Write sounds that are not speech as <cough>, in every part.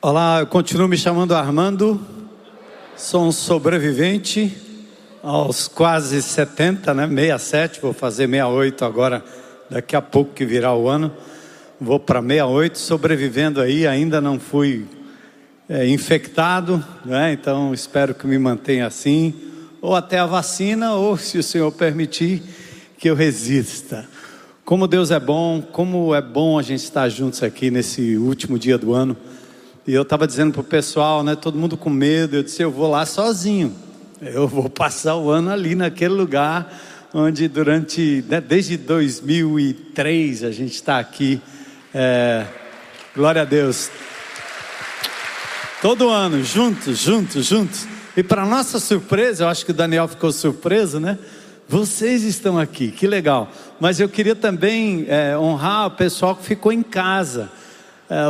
Olá, eu continuo me chamando Armando, sou um sobrevivente aos quase 70, né? 67, vou fazer 68 agora, daqui a pouco que virá o ano. Vou para 68, sobrevivendo aí, ainda não fui é, infectado, né? então espero que me mantenha assim, ou até a vacina, ou se o Senhor permitir, que eu resista. Como Deus é bom, como é bom a gente estar juntos aqui nesse último dia do ano. E eu estava dizendo para o pessoal, né, todo mundo com medo, eu disse, eu vou lá sozinho. Eu vou passar o ano ali naquele lugar onde durante, né, desde 2003 a gente está aqui. É, glória a Deus. Todo ano, juntos, juntos, juntos. E para nossa surpresa, eu acho que o Daniel ficou surpreso, né? Vocês estão aqui, que legal. Mas eu queria também é, honrar o pessoal que ficou em casa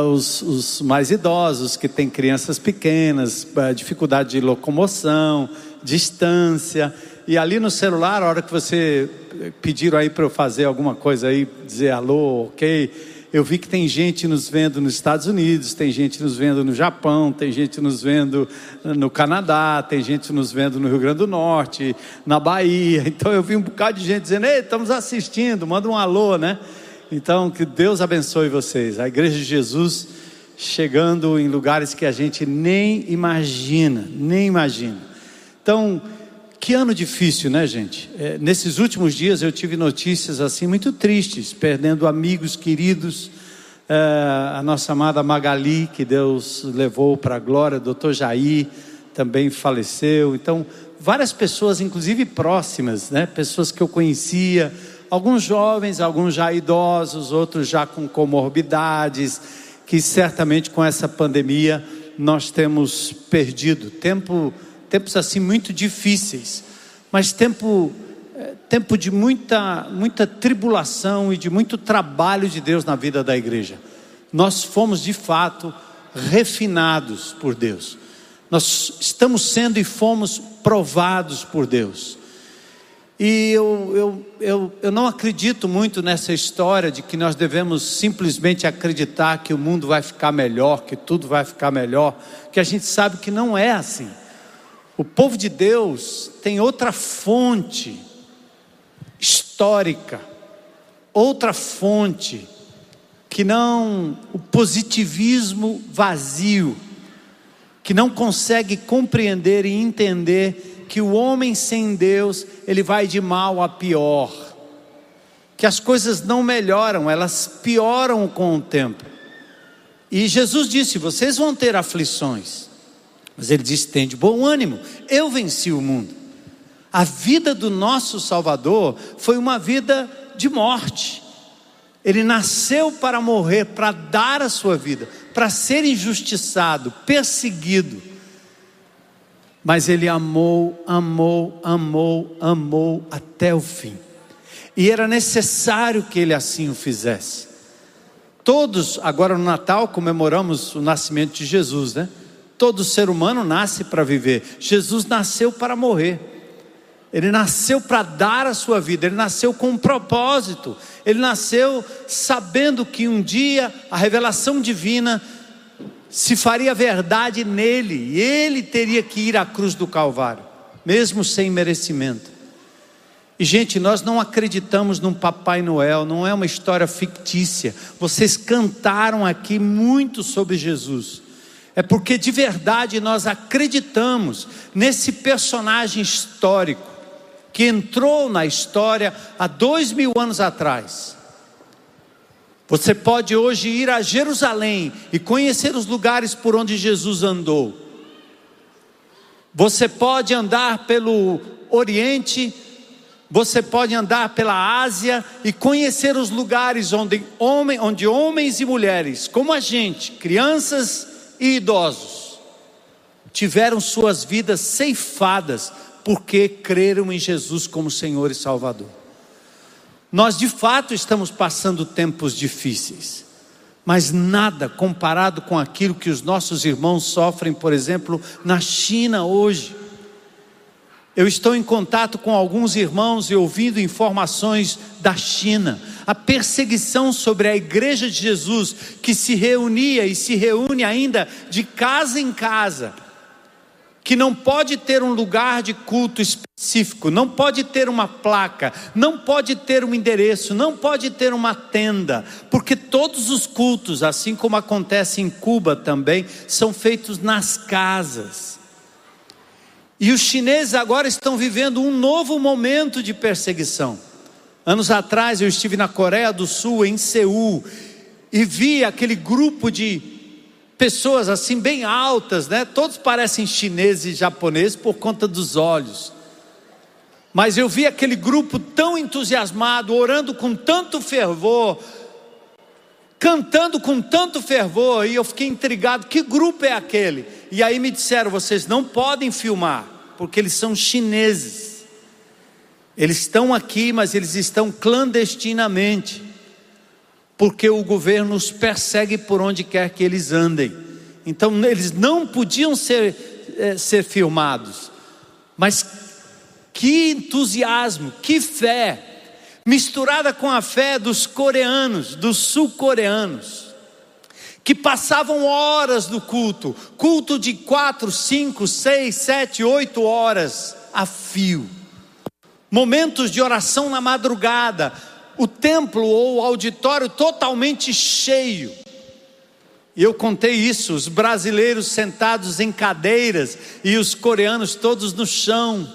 os, os, mais idosos que têm crianças pequenas, é, dificuldade de locomoção, distância. E ali no celular, a hora que você pediram aí para eu fazer alguma coisa aí, dizer alô, ok. Eu vi que tem gente nos vendo nos Estados Unidos, tem gente nos vendo no Japão, tem gente nos vendo no Canadá, tem gente nos vendo no Rio Grande do Norte, na Bahia. <laughs> Então eu vi um bocado de gente dizendo: Ei, estamos assistindo, manda um alô, né? Então, que Deus abençoe vocês. A Igreja de Jesus chegando em lugares que a gente nem imagina, nem imagina. Então, que ano difícil, né, gente? É, nesses últimos dias eu tive notícias assim muito tristes, perdendo amigos queridos. É, a nossa amada Magali, que Deus levou para a glória, doutor Jair também faleceu. Então, várias pessoas, inclusive próximas, né? Pessoas que eu conhecia, alguns jovens, alguns já idosos, outros já com comorbidades, que certamente com essa pandemia nós temos perdido. Tempo, tempos assim muito difíceis, mas tempo, é, tempo de muita, muita tribulação e de muito trabalho de Deus na vida da igreja. Nós fomos de fato refinados por Deus. Nós estamos sendo e fomos provados por Deus. E eu, eu, eu, eu não acredito muito nessa história de que nós devemos simplesmente acreditar que o mundo vai ficar melhor, que tudo vai ficar melhor, que a gente sabe que não é assim. O povo de Deus tem outra fonte histórica, outra fonte, que não o positivismo vazio, que não consegue compreender e entender que o homem sem Deus, ele vai de mal a pior. Que as coisas não melhoram, elas pioram com o tempo. E Jesus disse: Vocês vão ter aflições. Mas ele disse: Tem de bom ânimo, eu venci o mundo. A vida do nosso Salvador foi uma vida de morte. Ele nasceu para morrer, para dar a sua vida, para ser injustiçado, perseguido mas ele amou, amou, amou, amou até o fim. E era necessário que ele assim o fizesse. Todos, agora no Natal, comemoramos o nascimento de Jesus, né? Todo ser humano nasce para viver. Jesus nasceu para morrer. Ele nasceu para dar a sua vida, ele nasceu com um propósito. Ele nasceu sabendo que um dia a revelação divina se faria verdade nele, e ele teria que ir à cruz do Calvário, mesmo sem merecimento. E, gente, nós não acreditamos num Papai Noel, não é uma história fictícia. Vocês cantaram aqui muito sobre Jesus. É porque de verdade nós acreditamos nesse personagem histórico que entrou na história há dois mil anos atrás você pode hoje ir a Jerusalém e conhecer os lugares por onde Jesus andou. Você pode andar pelo Oriente, você pode andar pela Ásia e conhecer os lugares onde, homem, onde homens e mulheres, como a gente, crianças e idosos, tiveram suas vidas ceifadas porque creram em Jesus como Senhor e Salvador. Nós de fato estamos passando tempos difíceis, mas nada comparado com aquilo que os nossos irmãos sofrem, por exemplo, na China hoje. Eu estou em contato com alguns irmãos e ouvindo informações da China. A perseguição sobre a igreja de Jesus, que se reunia e se reúne ainda de casa em casa que não pode ter um lugar de culto específico, não pode ter uma placa, não pode ter um endereço, não pode ter uma tenda, porque todos os cultos, assim como acontece em Cuba também, são feitos nas casas. E os chineses agora estão vivendo um novo momento de perseguição. Anos atrás eu estive na Coreia do Sul, em Seul, e vi aquele grupo de pessoas assim bem altas, né? Todos parecem chineses e japoneses por conta dos olhos. Mas eu vi aquele grupo tão entusiasmado, orando com tanto fervor, cantando com tanto fervor, e eu fiquei intrigado: que grupo é aquele? E aí me disseram: vocês não podem filmar, porque eles são chineses. Eles estão aqui, mas eles estão clandestinamente porque o governo os persegue por onde quer que eles andem. Então eles não podiam ser, é, ser filmados. Mas que entusiasmo, que fé, misturada com a fé dos coreanos, dos sul-coreanos, que passavam horas no culto, culto de quatro, cinco, seis, sete, oito horas a fio, momentos de oração na madrugada, o templo ou o auditório totalmente cheio. E eu contei isso, os brasileiros sentados em cadeiras e os coreanos todos no chão,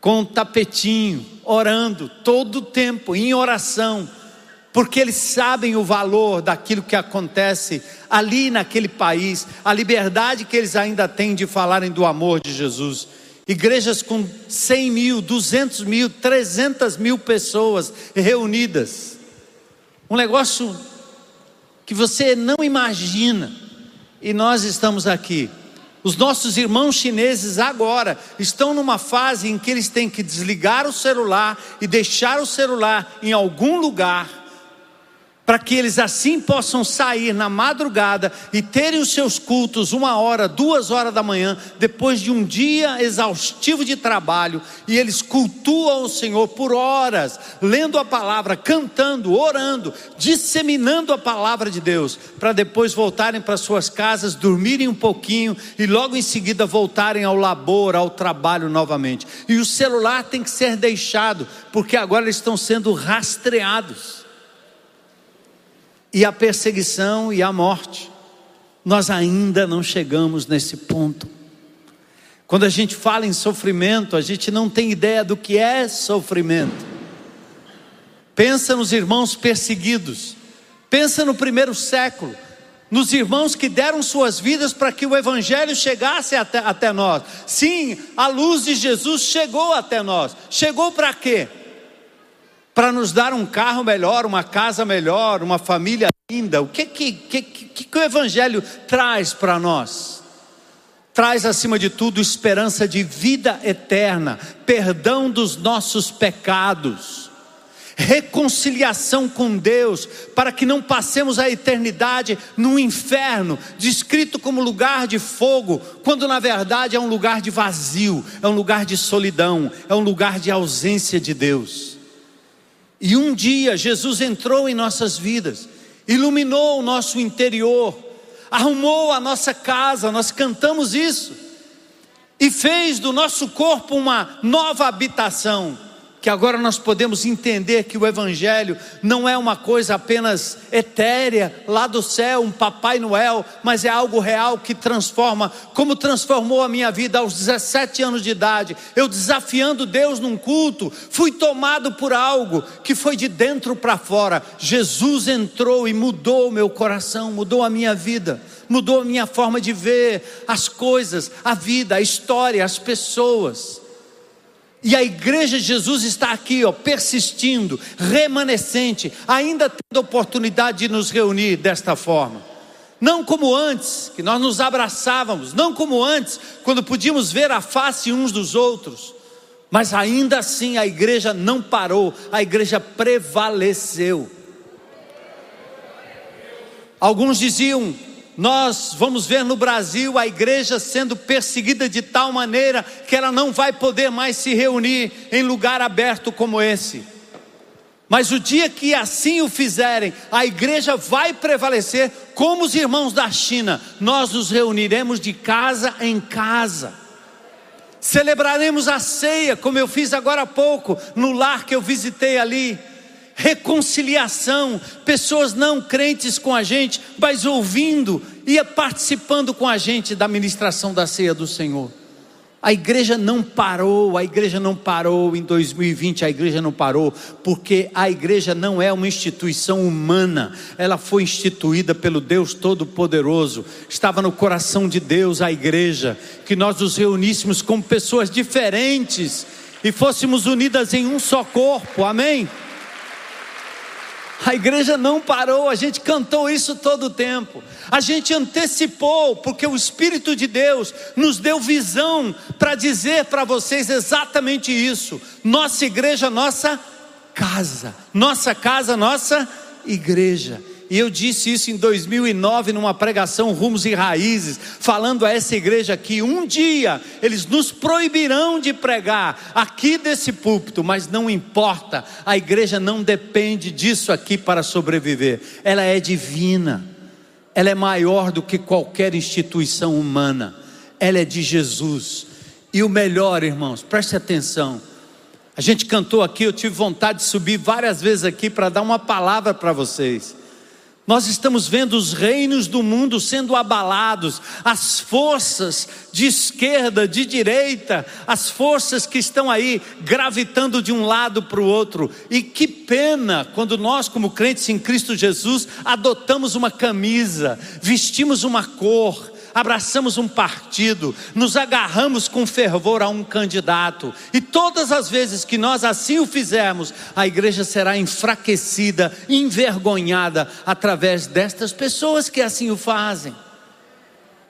com um tapetinho, orando todo o tempo, em oração, porque eles sabem o valor daquilo que acontece ali naquele país, a liberdade que eles ainda têm de falarem do amor de Jesus. Igrejas com 100 mil, 200 mil, 300 mil pessoas reunidas. Um negócio que você não imagina. E nós estamos aqui. Os nossos irmãos chineses agora estão numa fase em que eles têm que desligar o celular e deixar o celular em algum lugar para que eles assim possam sair na madrugada e terem os seus cultos uma hora, duas horas da manhã, depois de um dia exaustivo de trabalho, e eles cultuam o Senhor por horas, lendo a palavra, cantando, orando, disseminando a palavra de Deus, para depois voltarem para suas casas, dormirem um pouquinho e logo em seguida voltarem ao labor, ao trabalho novamente. E o celular tem que ser deixado, porque agora eles estão sendo rastreados e a perseguição e a morte. Nós ainda não chegamos nesse ponto. Quando a gente fala em sofrimento, a gente não tem ideia do que é sofrimento. Pensa nos irmãos perseguidos. Pensa no primeiro século, nos irmãos que deram suas vidas para que o Evangelho chegasse até, até nós. Sim, a luz de Jesus chegou até nós. Chegou para quê? Para nos dar um carro melhor, uma casa melhor, uma família linda. O que que, que, que, o Evangelho traz para nós? Traz acima de tudo esperança de vida eterna, perdão dos nossos pecados, reconciliação com Deus, para que não passemos a eternidade no inferno, descrito como lugar de fogo, quando na verdade é um lugar de vazio, é um lugar de solidão, é um lugar de ausência de Deus. E um dia Jesus entrou em nossas vidas, iluminou o nosso interior, arrumou a nossa casa, nós cantamos isso, e fez do nosso corpo uma nova habitação que agora nós podemos entender que o Evangelho não é uma coisa apenas etérea, lá do céu, um Papai Noel, mas é algo real que transforma, como transformou a minha vida aos 17 anos de idade. Eu desafiando Deus num culto, fui tomado por algo que foi de dentro para fora. Jesus entrou e mudou o meu coração, mudou a minha vida mudou a minha forma de ver as coisas, a vida, a história, as pessoas. E a igreja de Jesus está aqui, ó, persistindo, remanescente, ainda tendo oportunidade de nos reunir desta forma. Não como antes, que nós nos abraçávamos, não como antes, quando podíamos ver a face uns dos outros, mas ainda assim a igreja não parou, a igreja prevaleceu. Alguns diziam nós vamos ver no Brasil a igreja sendo perseguida de tal maneira que ela não vai poder mais se reunir em lugar aberto como esse. Mas o dia que assim o fizerem, a igreja vai prevalecer, como os irmãos da China, nós nos reuniremos de casa em casa. Celebraremos a ceia, como eu fiz agora há pouco, no lar que eu visitei ali reconciliação, pessoas não crentes com a gente, mas ouvindo e participando com a gente da ministração da ceia do Senhor. A igreja não parou, a igreja não parou em 2020, a igreja não parou, porque a igreja não é uma instituição humana, ela foi instituída pelo Deus Todo-Poderoso. Estava no coração de Deus a igreja, que nós nos reuníssemos como pessoas diferentes e fôssemos unidas em um só corpo, amém? A igreja não parou, a gente cantou isso todo o tempo. A gente antecipou, porque o Espírito de Deus nos deu visão para dizer para vocês exatamente isso. Nossa igreja, nossa casa. Nossa casa, nossa igreja. E eu disse isso em 2009 numa pregação Rumos e Raízes, falando a essa igreja que um dia eles nos proibirão de pregar aqui desse púlpito, mas não importa, a igreja não depende disso aqui para sobreviver. Ela é divina. Ela é maior do que qualquer instituição humana. Ela é de Jesus. E o melhor, irmãos, preste atenção. A gente cantou aqui, eu tive vontade de subir várias vezes aqui para dar uma palavra para vocês. Nós estamos vendo os reinos do mundo sendo abalados, as forças de esquerda, de direita, as forças que estão aí gravitando de um lado para o outro. E que pena quando nós, como crentes em Cristo Jesus, adotamos uma camisa, vestimos uma cor, abraçamos um partido, nos agarramos com fervor a um candidato, e todas as vezes que nós assim o fizermos, a igreja será enfraquecida, envergonhada através destas pessoas que assim o fazem,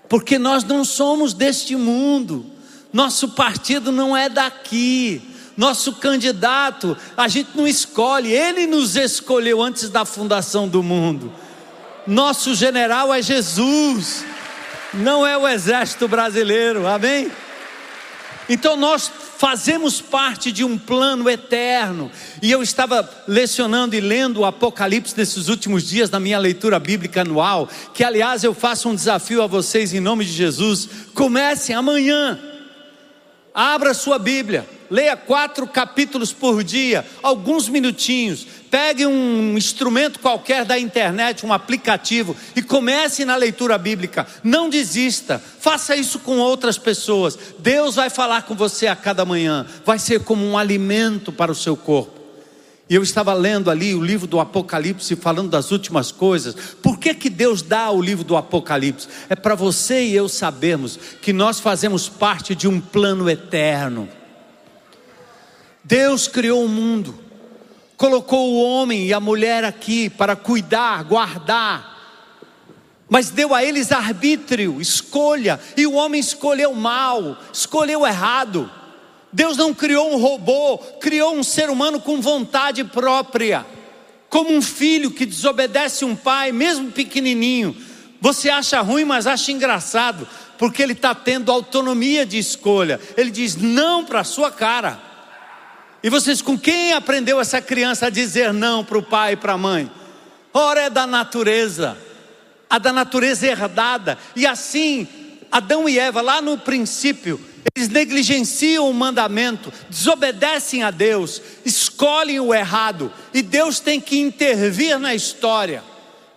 porque nós não somos deste mundo, nosso partido não é daqui, nosso candidato, a gente não escolhe, ele nos escolheu antes da fundação do mundo. Nosso general é Jesus não é o exército brasileiro, amém? Então nós fazemos parte de um plano eterno. E eu estava lecionando e lendo o Apocalipse nesses últimos dias na minha leitura bíblica anual, que aliás eu faço um desafio a vocês em nome de Jesus. Comecem amanhã. Abra sua Bíblia, leia quatro capítulos por dia, alguns minutinhos. Pegue um instrumento qualquer da internet, um aplicativo, e comece na leitura bíblica. Não desista, faça isso com outras pessoas. Deus vai falar com você a cada manhã, vai ser como um alimento para o seu corpo. E eu estava lendo ali o livro do Apocalipse, falando das últimas coisas. Por que, que Deus dá o livro do Apocalipse? É para você e eu sabermos que nós fazemos parte de um plano eterno. Deus criou o mundo, colocou o homem e a mulher aqui para cuidar, guardar, mas deu a eles arbítrio, escolha, e o homem escolheu mal, escolheu errado. Deus não criou um robô, criou um ser humano com vontade própria, como um filho que desobedece um pai, mesmo pequenininho. Você acha ruim, mas acha engraçado, porque ele está tendo autonomia de escolha. Ele diz não para a sua cara. E vocês, com quem aprendeu essa criança a dizer não para o pai e para a mãe? Ora, é da natureza, a da natureza herdada. E assim, Adão e Eva, lá no princípio, eles negligenciam o mandamento, desobedecem a Deus, escolhem o errado, e Deus tem que intervir na história,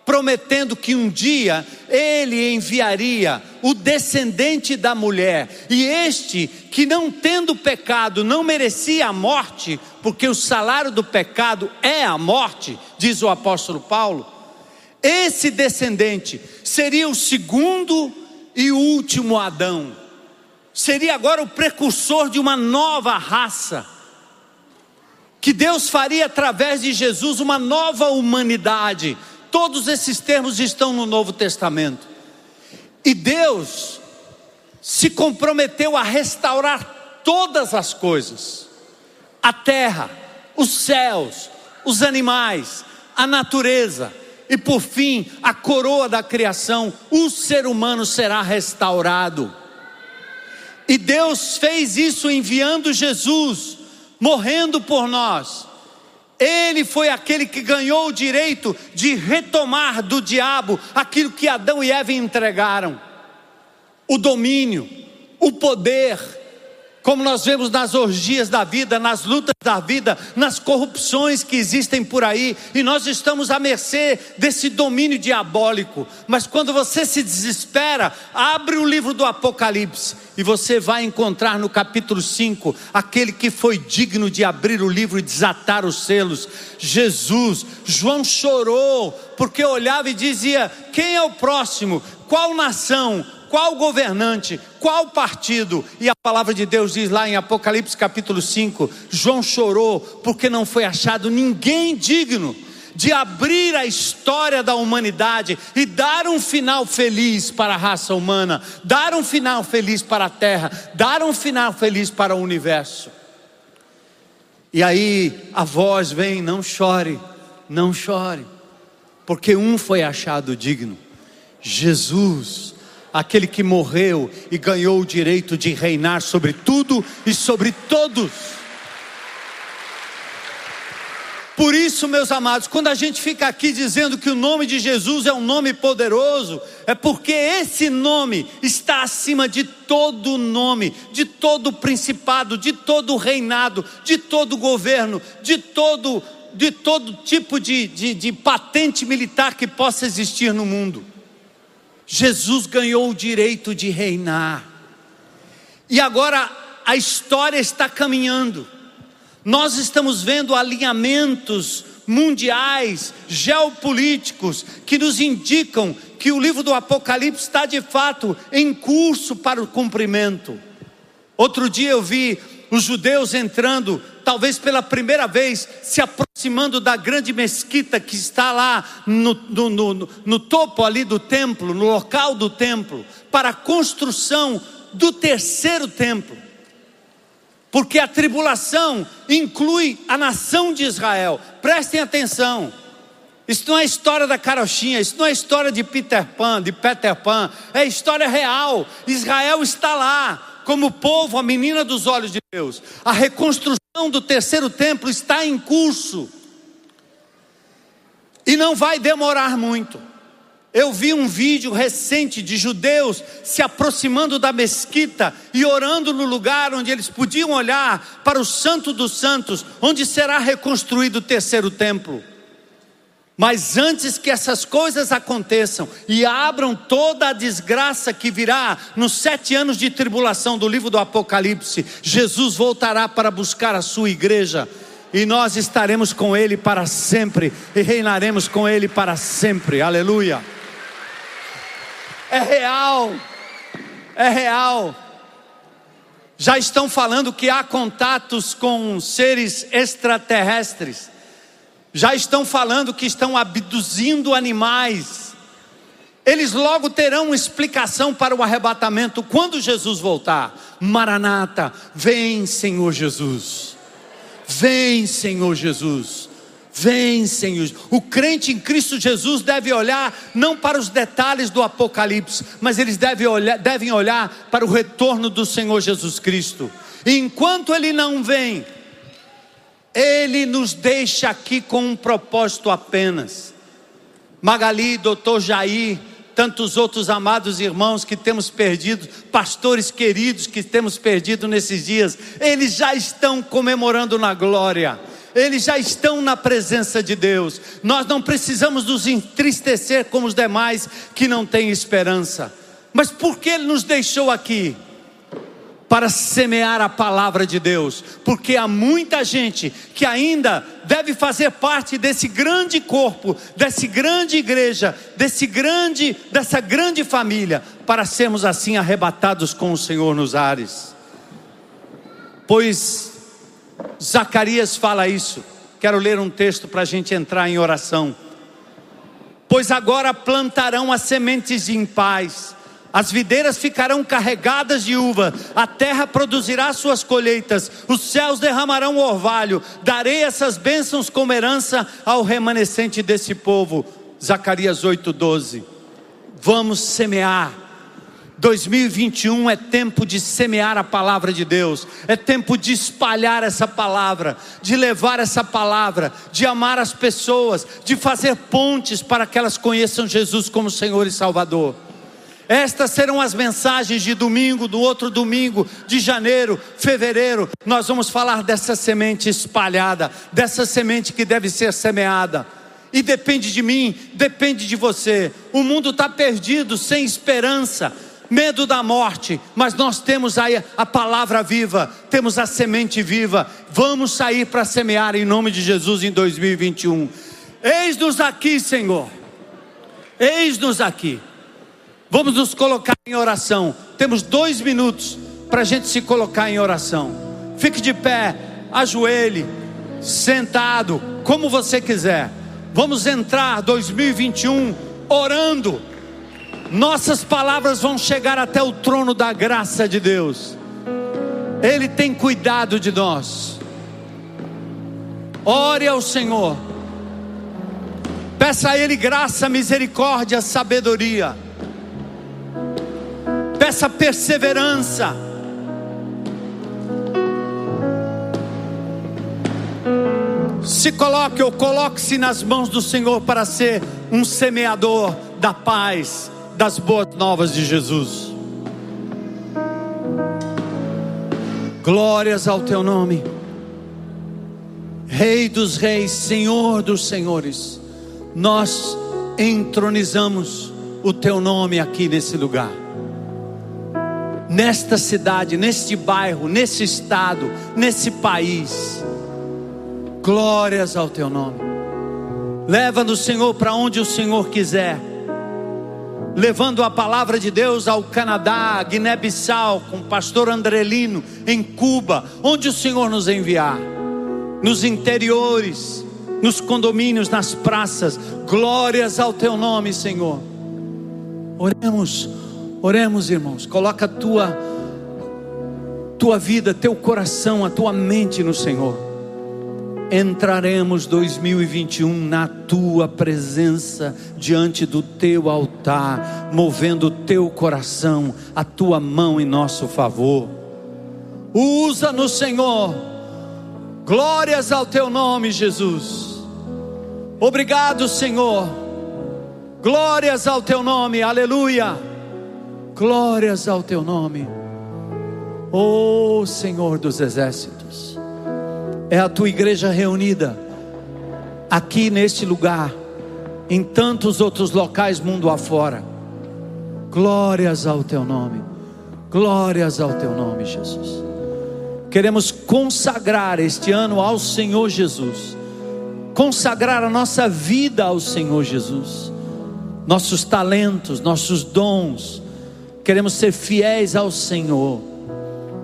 prometendo que um dia ele enviaria o descendente da mulher, e este, que não tendo pecado, não merecia a morte, porque o salário do pecado é a morte, diz o apóstolo Paulo. Esse descendente seria o segundo e último Adão seria agora o precursor de uma nova raça, que Deus faria através de Jesus uma nova humanidade. Todos esses termos estão no Novo Testamento. E Deus se comprometeu a restaurar todas as coisas: a terra, os céus, os animais, a natureza. e por fim, a coroa da criação, o ser humano será restaurado. E Deus fez isso enviando Jesus, morrendo por nós. Ele foi aquele que ganhou o direito de retomar do diabo aquilo que Adão e Eva entregaram: o domínio, o poder, como nós vemos nas orgias da vida, nas lutas da vida, nas corrupções que existem por aí, e nós estamos à mercê desse domínio diabólico. Mas quando você se desespera, abre o livro do Apocalipse e você vai encontrar no capítulo 5 aquele que foi digno de abrir o livro e desatar os selos, Jesus. João chorou porque olhava e dizia: Quem é o próximo? Qual nação? Qual governante, qual partido. E a palavra de Deus diz lá em Apocalipse capítulo 5: João chorou porque não foi achado ninguém digno de abrir a história da humanidade e dar um final feliz para a raça humana, dar um final feliz para a terra, dar um final feliz para o universo. E aí a voz vem: não chore, não chore, porque um foi achado digno, Jesus aquele que morreu e ganhou o direito de reinar sobre tudo e sobre todos. Por isso, meus amados, quando a gente fica aqui dizendo que o nome de Jesus é um nome poderoso, é porque esse nome está acima de todo nome, de todo principado, de todo reinado, de todo governo, de todo, de todo tipo de, de, de patente militar que possa existir no mundo. Jesus ganhou o direito de reinar. E agora a história está caminhando. Nós estamos vendo alinhamentos mundiais, geopolíticos, que nos indicam que o livro do Apocalipse está de fato em curso para o cumprimento. Outro dia eu vi os judeus entrando, talvez pela primeira vez, se aproximando da grande mesquita que está lá no, no, no, no topo ali do templo, no local do templo, para a construção do terceiro templo. Porque a tribulação inclui a nação de Israel. Prestem atenção. Isso não é história da carochinha, isso não é história de Peter Pan, de Peter Pan, é história real. Israel está lá, como povo, a menina dos olhos de Deus. A reconstrução do terceiro templo está em curso. E não vai demorar muito. Eu vi um vídeo recente de judeus se aproximando da mesquita e orando no lugar onde eles podiam olhar para o Santo dos Santos, onde será reconstruído o terceiro templo. Mas antes que essas coisas aconteçam e abram toda a desgraça que virá nos sete anos de tribulação do livro do Apocalipse, Jesus voltará para buscar a sua igreja e nós estaremos com Ele para sempre e reinaremos com Ele para sempre. Aleluia! É real, é real. Já estão falando que há contatos com seres extraterrestres já estão falando que estão abduzindo animais. Eles logo terão uma explicação para o arrebatamento quando Jesus voltar. Maranata, vem, Senhor Jesus. Vem, Senhor Jesus. Vem, Senhor. O crente em Cristo Jesus deve olhar não para os detalhes do Apocalipse, mas eles devem olhar, devem olhar para o retorno do Senhor Jesus Cristo. E enquanto ele não vem, ele nos deixa aqui com um propósito apenas. Magali, doutor Jair, tantos outros amados irmãos que temos perdido, pastores queridos que temos perdido nesses dias, eles já estão comemorando na glória. Eles já estão na presença de Deus. Nós não precisamos nos entristecer como os demais que não têm esperança. Mas por que Ele nos deixou aqui? Para semear a palavra de Deus, porque há muita gente que ainda deve fazer parte desse grande corpo, dessa grande igreja, desse grande, dessa grande família, para sermos assim arrebatados com o Senhor nos ares. Pois Zacarias fala isso. Quero ler um texto para a gente entrar em oração. Pois agora plantarão as sementes em paz as videiras ficarão carregadas de uva, a terra produzirá suas colheitas, os céus derramarão orvalho, darei essas bênçãos como herança ao remanescente desse povo. Zacarias 8:12. Vamos semear. 2021 é tempo de semear a palavra de Deus, é tempo de espalhar essa palavra, de levar essa palavra, de amar as pessoas, de fazer pontes para que elas conheçam Jesus como Senhor e Salvador. Estas serão as mensagens de domingo, do outro domingo, de janeiro, fevereiro. Nós vamos falar dessa semente espalhada, dessa semente que deve ser semeada. E depende de mim, depende de você. O mundo está perdido, sem esperança, medo da morte, mas nós temos aí a palavra viva, temos a semente viva. Vamos sair para semear em nome de Jesus em 2021. Eis-nos aqui, Senhor. Eis-nos aqui. Vamos nos colocar em oração. Temos dois minutos para a gente se colocar em oração. Fique de pé, ajoelhe, sentado, como você quiser. Vamos entrar 2021 orando. Nossas palavras vão chegar até o trono da graça de Deus. Ele tem cuidado de nós. Ore ao Senhor. Peça a Ele graça, misericórdia, sabedoria peça perseverança. Se coloque ou coloque-se nas mãos do Senhor para ser um semeador da paz, das boas novas de Jesus. Glórias ao teu nome, Rei dos Reis, Senhor dos Senhores. Nós entronizamos o teu nome aqui nesse lugar nesta cidade, neste bairro, nesse estado, nesse país. Glórias ao teu nome. Leva-nos, Senhor, para onde o Senhor quiser. Levando a palavra de Deus ao Canadá, Guiné-Bissau, com o pastor Andrelino, em Cuba, onde o Senhor nos enviar. Nos interiores, nos condomínios, nas praças. Glórias ao teu nome, Senhor. Oremos Oremos, irmãos. Coloca a tua tua vida, teu coração, a tua mente no Senhor. Entraremos 2021 na tua presença, diante do teu altar, movendo o teu coração, a tua mão em nosso favor. Usa-nos, Senhor. Glórias ao teu nome, Jesus. Obrigado, Senhor. Glórias ao teu nome. Aleluia. Glórias ao teu nome, oh Senhor dos exércitos. É a tua igreja reunida aqui neste lugar, em tantos outros locais mundo afora. Glórias ao teu nome. Glórias ao teu nome, Jesus. Queremos consagrar este ano ao Senhor Jesus. Consagrar a nossa vida ao Senhor Jesus. Nossos talentos, nossos dons, queremos ser fiéis ao Senhor,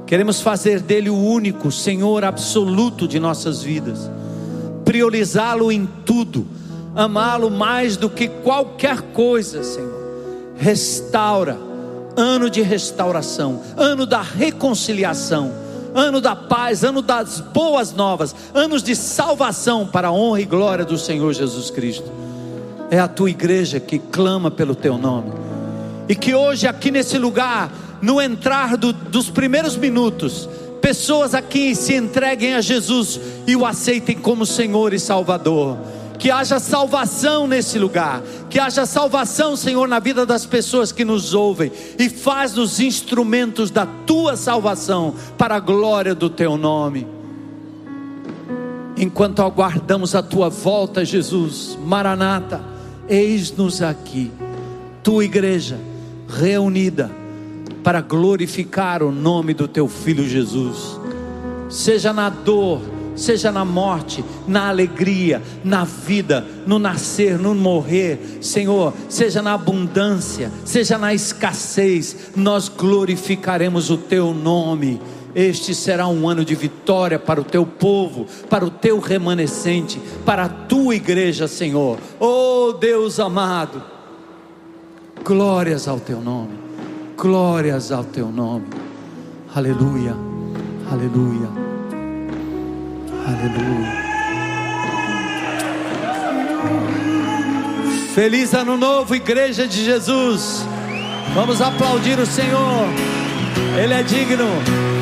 queremos fazer dele o único Senhor absoluto de nossas vidas, priorizá-lo em tudo, amá-lo mais do que qualquer coisa, Senhor. Restaura, ano de restauração, ano da reconciliação, ano da paz, ano das boas novas, anos de salvação para a honra e glória do Senhor Jesus Cristo. É a tua igreja que clama pelo teu nome e que hoje, aqui nesse lugar, no entrar do, dos primeiros minutos, pessoas aqui se entreguem a Jesus e o aceitem como Senhor e Salvador. Que haja salvação nesse lugar, que haja salvação, Senhor, na vida das pessoas que nos ouvem e faz-nos instrumentos da tua salvação para a glória do teu nome. Enquanto aguardamos a tua volta, Jesus, Maranata, eis-nos aqui, tua igreja reunida para glorificar o nome do teu filho Jesus. Seja na dor, seja na morte, na alegria, na vida, no nascer, no morrer, Senhor, seja na abundância, seja na escassez, nós glorificaremos o teu nome. Este será um ano de vitória para o teu povo, para o teu remanescente, para a tua igreja, Senhor. Oh Deus amado, Glórias ao teu nome. Glórias ao teu nome. Aleluia. Aleluia. Aleluia. Feliz ano novo, igreja de Jesus. Vamos aplaudir o Senhor. Ele é digno.